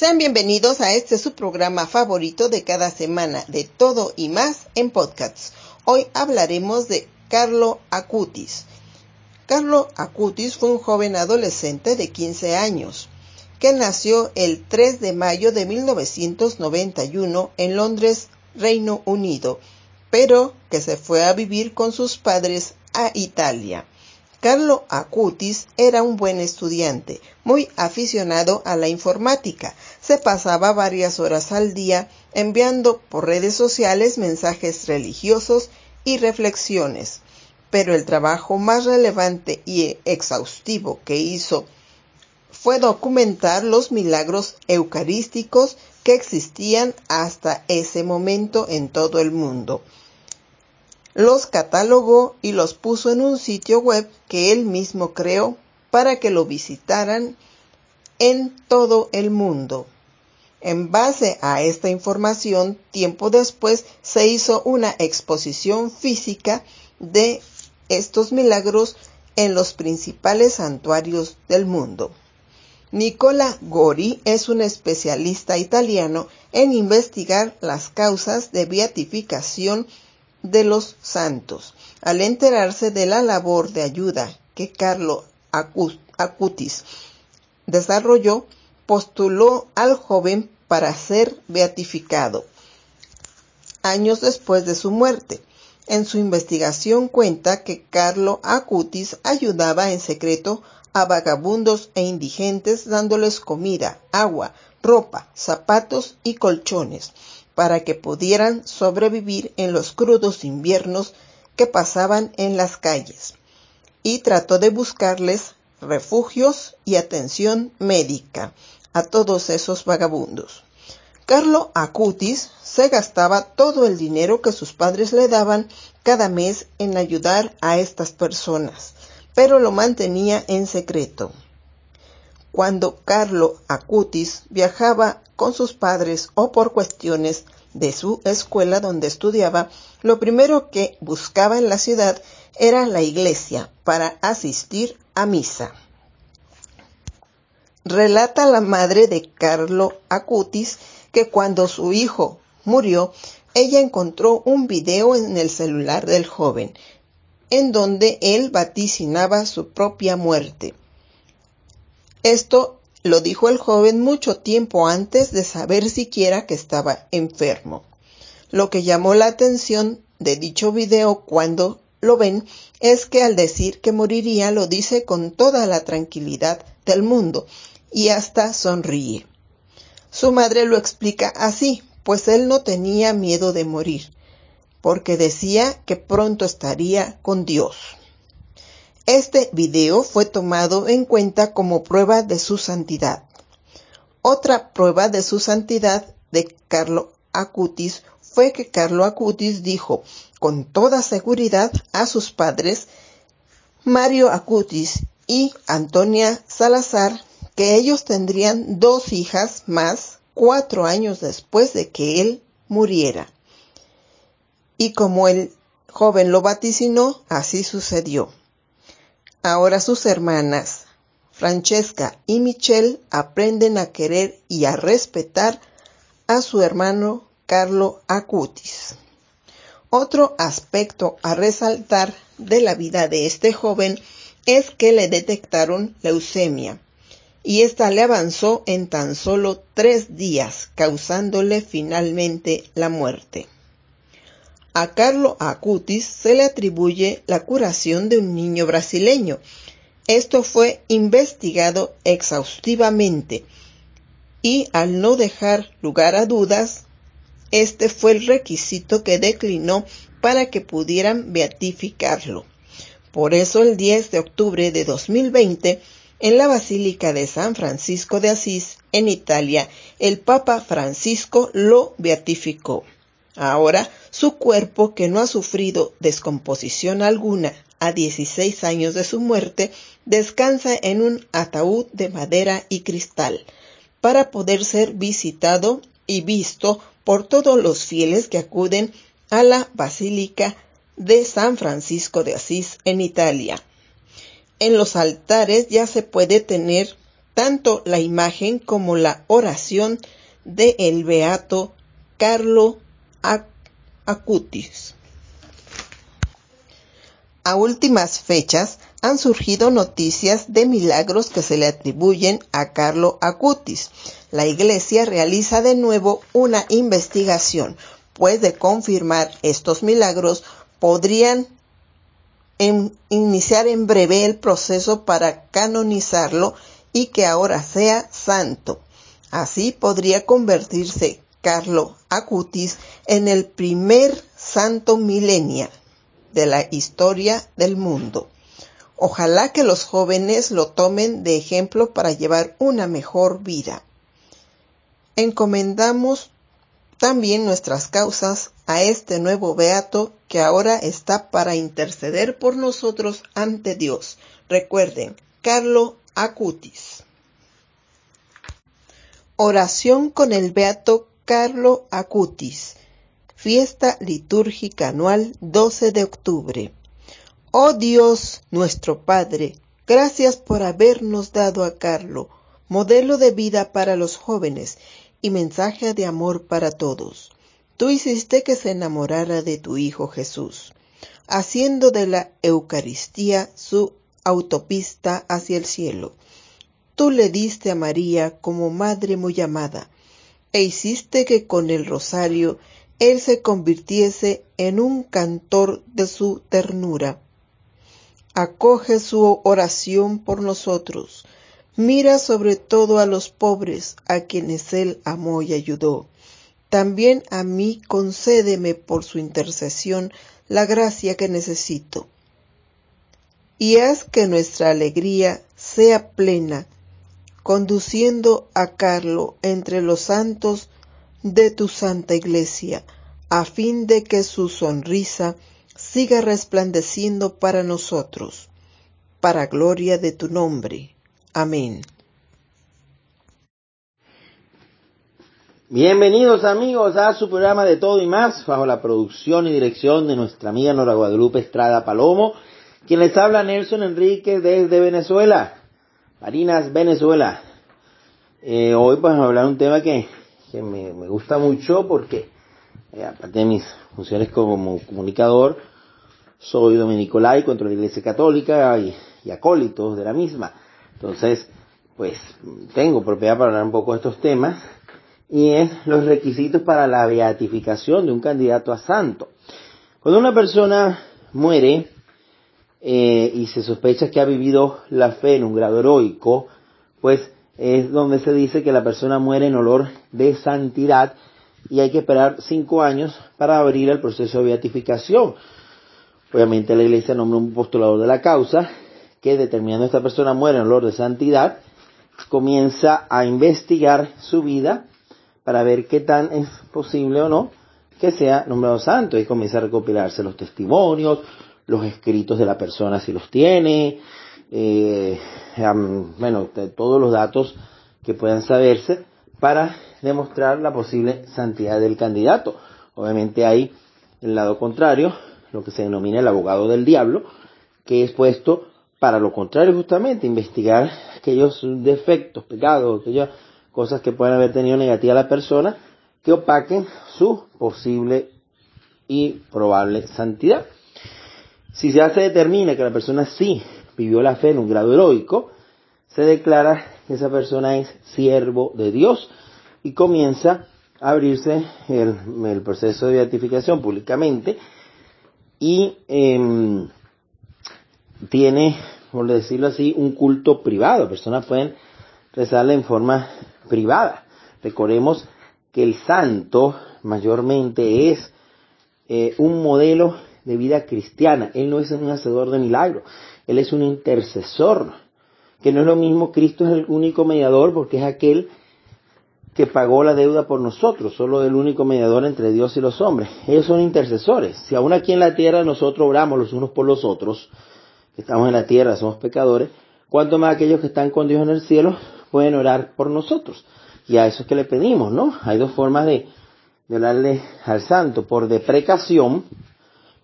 Sean bienvenidos a este su programa favorito de cada semana, de todo y más en podcasts. Hoy hablaremos de Carlo Acutis. Carlo Acutis fue un joven adolescente de 15 años que nació el 3 de mayo de 1991 en Londres, Reino Unido, pero que se fue a vivir con sus padres a Italia. Carlo Acutis era un buen estudiante, muy aficionado a la informática. Se pasaba varias horas al día enviando por redes sociales mensajes religiosos y reflexiones. Pero el trabajo más relevante y exhaustivo que hizo fue documentar los milagros eucarísticos que existían hasta ese momento en todo el mundo los catalogó y los puso en un sitio web que él mismo creó para que lo visitaran en todo el mundo. En base a esta información, tiempo después se hizo una exposición física de estos milagros en los principales santuarios del mundo. Nicola Gori es un especialista italiano en investigar las causas de beatificación de los santos. Al enterarse de la labor de ayuda que Carlo Acutis desarrolló, postuló al joven para ser beatificado. Años después de su muerte, en su investigación cuenta que Carlo Acutis ayudaba en secreto a vagabundos e indigentes dándoles comida, agua, ropa, zapatos y colchones para que pudieran sobrevivir en los crudos inviernos que pasaban en las calles, y trató de buscarles refugios y atención médica a todos esos vagabundos. Carlo Acutis se gastaba todo el dinero que sus padres le daban cada mes en ayudar a estas personas, pero lo mantenía en secreto. Cuando Carlo Acutis viajaba con sus padres o por cuestiones de su escuela donde estudiaba, lo primero que buscaba en la ciudad era la iglesia para asistir a misa. Relata la madre de Carlo Acutis que cuando su hijo murió, ella encontró un video en el celular del joven, en donde él vaticinaba su propia muerte. Esto lo dijo el joven mucho tiempo antes de saber siquiera que estaba enfermo. Lo que llamó la atención de dicho video cuando lo ven es que al decir que moriría lo dice con toda la tranquilidad del mundo y hasta sonríe. Su madre lo explica así, pues él no tenía miedo de morir, porque decía que pronto estaría con Dios. Este video fue tomado en cuenta como prueba de su santidad. Otra prueba de su santidad de Carlo Acutis fue que Carlo Acutis dijo con toda seguridad a sus padres, Mario Acutis y Antonia Salazar, que ellos tendrían dos hijas más cuatro años después de que él muriera. Y como el joven lo vaticinó, así sucedió. Ahora sus hermanas, Francesca y Michelle, aprenden a querer y a respetar a su hermano Carlo Acutis. Otro aspecto a resaltar de la vida de este joven es que le detectaron leucemia y esta le avanzó en tan solo tres días, causándole finalmente la muerte. A Carlo Acutis se le atribuye la curación de un niño brasileño. Esto fue investigado exhaustivamente y al no dejar lugar a dudas, este fue el requisito que declinó para que pudieran beatificarlo. Por eso el 10 de octubre de 2020, en la Basílica de San Francisco de Asís, en Italia, el Papa Francisco lo beatificó. Ahora su cuerpo, que no ha sufrido descomposición alguna a 16 años de su muerte, descansa en un ataúd de madera y cristal, para poder ser visitado y visto por todos los fieles que acuden a la Basílica de San Francisco de Asís en Italia. En los altares ya se puede tener tanto la imagen como la oración de el beato Carlo Acutis. A últimas fechas han surgido noticias de milagros que se le atribuyen a Carlo Acutis. La Iglesia realiza de nuevo una investigación, pues de confirmar estos milagros podrían iniciar en breve el proceso para canonizarlo y que ahora sea santo. Así podría convertirse Carlo Acutis en el primer santo milenial de la historia del mundo. Ojalá que los jóvenes lo tomen de ejemplo para llevar una mejor vida. Encomendamos también nuestras causas a este nuevo beato que ahora está para interceder por nosotros ante Dios. Recuerden, Carlo Acutis. Oración con el beato Carlo Acutis. Fiesta litúrgica anual 12 de octubre. Oh Dios, nuestro Padre, gracias por habernos dado a Carlo, modelo de vida para los jóvenes y mensaje de amor para todos. Tú hiciste que se enamorara de tu Hijo Jesús, haciendo de la Eucaristía su autopista hacia el cielo. Tú le diste a María como madre muy amada, e hiciste que con el rosario él se convirtiese en un cantor de su ternura. Acoge su oración por nosotros. Mira sobre todo a los pobres, a quienes él amó y ayudó. También a mí concédeme por su intercesión la gracia que necesito. Y haz que nuestra alegría sea plena, conduciendo a Carlo entre los santos de tu santa iglesia, a fin de que su sonrisa siga resplandeciendo para nosotros, para gloria de tu nombre. Amén. Bienvenidos amigos a su programa de todo y más, bajo la producción y dirección de nuestra amiga Nora Guadalupe Estrada Palomo, quien les habla Nelson Enrique desde Venezuela, Marinas, Venezuela. Eh, hoy pues a hablar un tema que que me, gusta mucho porque, eh, aparte de mis funciones como comunicador, soy dominico laico dentro de la Iglesia Católica y, y acólito de la misma. Entonces, pues tengo propiedad para hablar un poco de estos temas y es los requisitos para la beatificación de un candidato a santo. Cuando una persona muere eh, y se sospecha que ha vivido la fe en un grado heroico, pues es donde se dice que la persona muere en olor de santidad y hay que esperar cinco años para abrir el proceso de beatificación. Obviamente la iglesia nombra un postulador de la causa que determinando esta persona muere en olor de santidad, comienza a investigar su vida para ver qué tan es posible o no que sea nombrado santo y comienza a recopilarse los testimonios, los escritos de la persona si los tiene, eh, bueno, todos los datos que puedan saberse para demostrar la posible santidad del candidato. Obviamente hay el lado contrario, lo que se denomina el abogado del diablo, que es puesto para lo contrario justamente, investigar aquellos defectos, pecados, aquellas cosas que pueden haber tenido negativa la persona, que opaquen su posible y probable santidad. Si ya se determina que la persona sí vivió la fe en un grado heroico, se declara que esa persona es siervo de Dios y comienza a abrirse el, proceso de beatificación públicamente y em, tiene, por decirlo así, un culto privado. Personas pueden rezarle en forma privada. Recordemos que el santo mayormente es eh, un modelo de vida cristiana. Él no es un hacedor de milagros. Él es un intercesor, que no es lo mismo, Cristo es el único mediador porque es aquel que pagó la deuda por nosotros, solo el único mediador entre Dios y los hombres. Ellos son intercesores. Si aún aquí en la tierra nosotros oramos los unos por los otros, que estamos en la tierra, somos pecadores, cuanto más aquellos que están con Dios en el cielo pueden orar por nosotros. Y a eso es que le pedimos, ¿no? Hay dos formas de, de orarle al santo, por deprecación,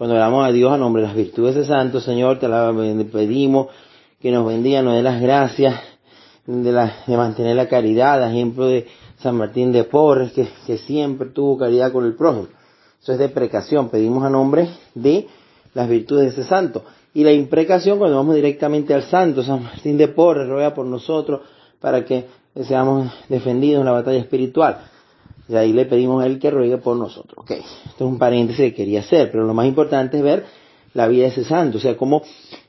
cuando oramos a Dios a nombre de las virtudes de santo, Señor, te la pedimos que nos bendiga, nos dé las gracias de, la, de mantener la caridad, ejemplo de San Martín de Porres, que, siempre tuvo caridad con el prójimo. Eso es deprecación, pedimos a nombre de las virtudes de ese santo. Y la imprecación cuando vamos directamente al santo, San Martín de Porres ruega por nosotros para que seamos defendidos en la batalla espiritual. Y ahí le pedimos a él que ruegue por nosotros. Ok, esto es un paréntesis que quería hacer, pero lo más importante es ver la vida de ese santo, o sea, como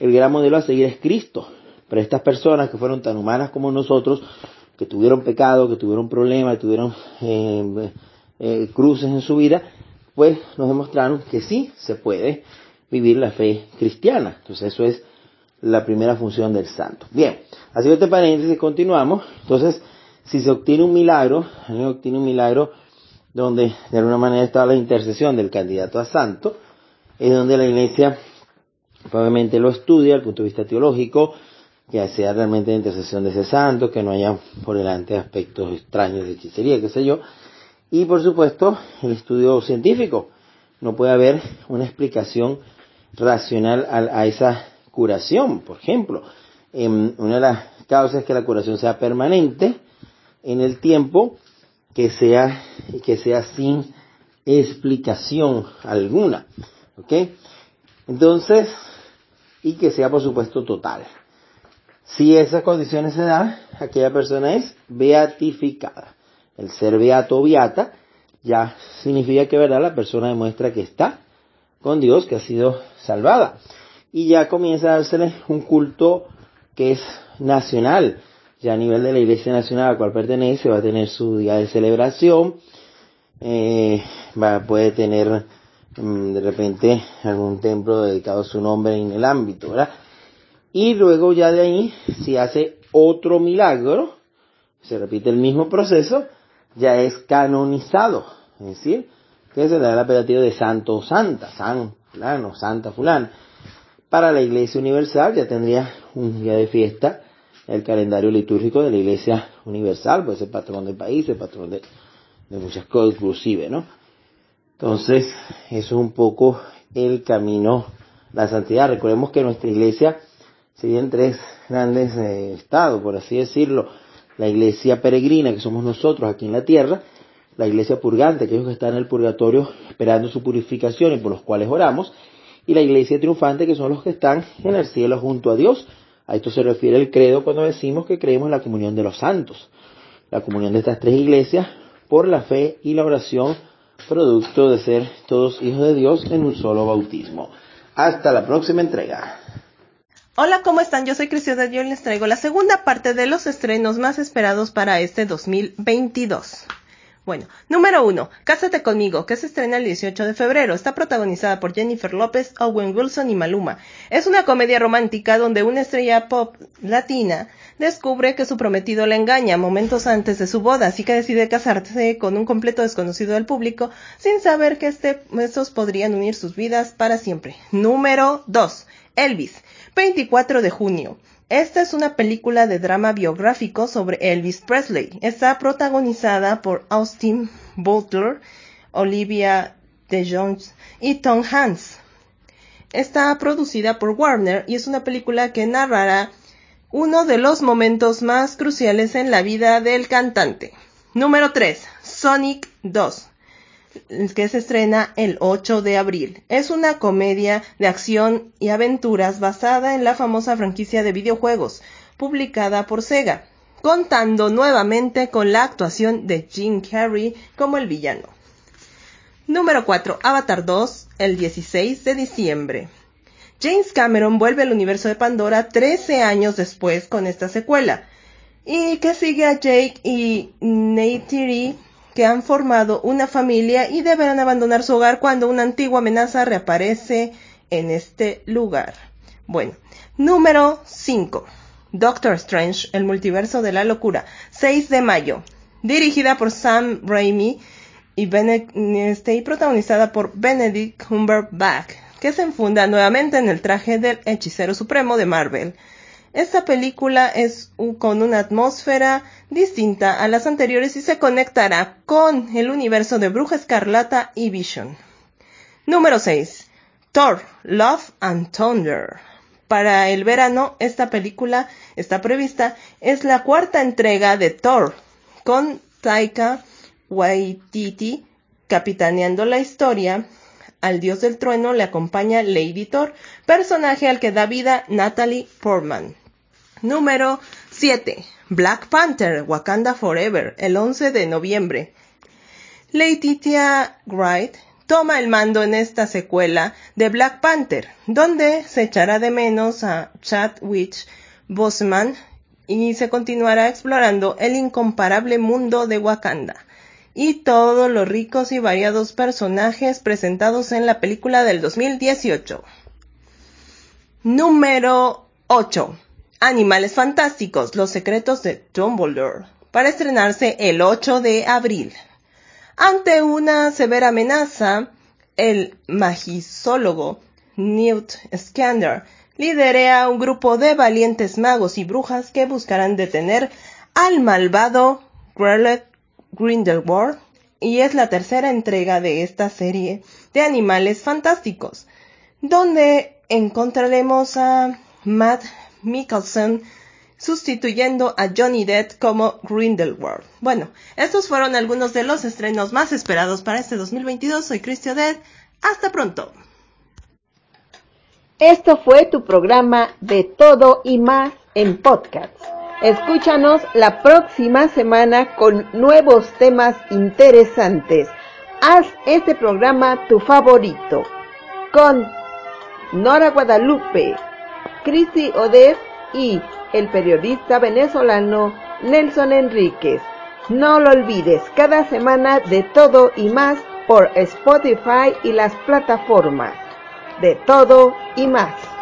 el gran modelo a seguir es Cristo. Pero estas personas que fueron tan humanas como nosotros, que tuvieron pecado, que tuvieron problemas, que tuvieron eh, eh, cruces en su vida, pues nos demostraron que sí se puede vivir la fe cristiana. Entonces eso es la primera función del santo. Bien, así que este paréntesis continuamos. Entonces, si se obtiene un milagro, alguien obtiene un milagro donde de alguna manera está la intercesión del candidato a santo, es donde la iglesia probablemente lo estudia desde el punto de vista teológico, que sea realmente la intercesión de ese santo, que no haya por delante aspectos extraños de hechicería, qué sé yo, y por supuesto el estudio científico. No puede haber una explicación racional a, a esa curación, por ejemplo. Eh, una de las causas es que la curación sea permanente, en el tiempo que sea, que sea sin explicación alguna. ¿Ok? Entonces, y que sea por supuesto total. Si esas condiciones se dan, aquella persona es beatificada. El ser beato o beata ya significa que verdad la persona demuestra que está con Dios, que ha sido salvada. Y ya comienza a dársele un culto que es nacional, ya a nivel de la Iglesia Nacional a la cual pertenece, va a tener su día de celebración, eh, va, puede tener mm, de repente algún templo dedicado a su nombre en el ámbito, ¿verdad? Y luego ya de ahí, si hace otro milagro, se repite el mismo proceso, ya es canonizado, es decir, que se le da el apelativo de santo o santa, san fulano, santa fulano. Para la Iglesia Universal ya tendría un día de fiesta el calendario litúrgico de la Iglesia Universal, pues el patrón del país, el patrón de, muchas cosas inclusive, ¿no? Entonces, eso es un poco el camino, la santidad. Recordemos que nuestra iglesia se en tres grandes eh, estados, por así decirlo. La iglesia peregrina, que somos nosotros aquí en la tierra, la iglesia purgante, aquellos que están en el purgatorio esperando su purificación y por los cuales oramos, y la iglesia triunfante, que son los que están en el cielo junto a Dios, a esto se refiere el credo cuando decimos que creemos en la comunión de los santos. La comunión de estas tres iglesias por la fe y la oración, producto de ser todos hijos de Dios en un solo bautismo. Hasta la próxima entrega. Hola, ¿cómo están? Yo soy Cristian de Dios y les traigo la segunda parte de los estrenos más esperados para este 2022. Bueno, número uno, Cásate conmigo, que se estrena el 18 de febrero. Está protagonizada por Jennifer López, Owen Wilson y Maluma. Es una comedia romántica donde una estrella pop latina descubre que su prometido la engaña momentos antes de su boda, así que decide casarse con un completo desconocido del público sin saber que este, estos podrían unir sus vidas para siempre. Número 2. Elvis, 24 de junio. Esta es una película de drama biográfico sobre Elvis Presley. Está protagonizada por Austin Butler, Olivia de Jones y Tom Hanks. Está producida por Warner y es una película que narrará uno de los momentos más cruciales en la vida del cantante. Número 3. Sonic 2 que se estrena el 8 de abril. Es una comedia de acción y aventuras basada en la famosa franquicia de videojuegos, publicada por Sega, contando nuevamente con la actuación de Jim Carrey como el villano. Número 4. Avatar 2, el 16 de diciembre. James Cameron vuelve al universo de Pandora 13 años después con esta secuela, y que sigue a Jake y Neytiri que han formado una familia y deberán abandonar su hogar cuando una antigua amenaza reaparece en este lugar. Bueno, número 5. Doctor Strange, el multiverso de la locura, 6 de mayo. dirigida por Sam Raimi y, este, y protagonizada por Benedict Cumberbatch, que se enfunda nuevamente en el traje del hechicero supremo de Marvel. Esta película es con una atmósfera distinta a las anteriores y se conectará con el universo de Bruja Escarlata y Vision. Número 6. Thor, Love and Thunder. Para el verano, esta película está prevista. Es la cuarta entrega de Thor, con Taika Waititi capitaneando la historia. Al dios del trueno le acompaña Lady Thor, personaje al que da vida Natalie Portman. Número 7. Black Panther, Wakanda Forever, el 11 de noviembre. Letitia Wright toma el mando en esta secuela de Black Panther, donde se echará de menos a Chadwick Boseman y se continuará explorando el incomparable mundo de Wakanda y todos los ricos y variados personajes presentados en la película del 2018. Número 8. Animales Fantásticos, Los Secretos de Dumbledore, para estrenarse el 8 de abril. Ante una severa amenaza, el magisólogo Newt Scamander lidera un grupo de valientes magos y brujas que buscarán detener al malvado Grellet Grindelwald y es la tercera entrega de esta serie de animales fantásticos, donde encontraremos a Matt Mikkelsen sustituyendo a Johnny Depp como Grindelwald. Bueno, estos fueron algunos de los estrenos más esperados para este 2022. Soy Christian Dead. Hasta pronto. Esto fue tu programa de todo y más en podcast. Escúchanos la próxima semana con nuevos temas interesantes. Haz este programa tu favorito. Con Nora Guadalupe, Cristi Odez y el periodista venezolano Nelson Enríquez. No lo olvides, cada semana de todo y más por Spotify y las plataformas. De todo y más.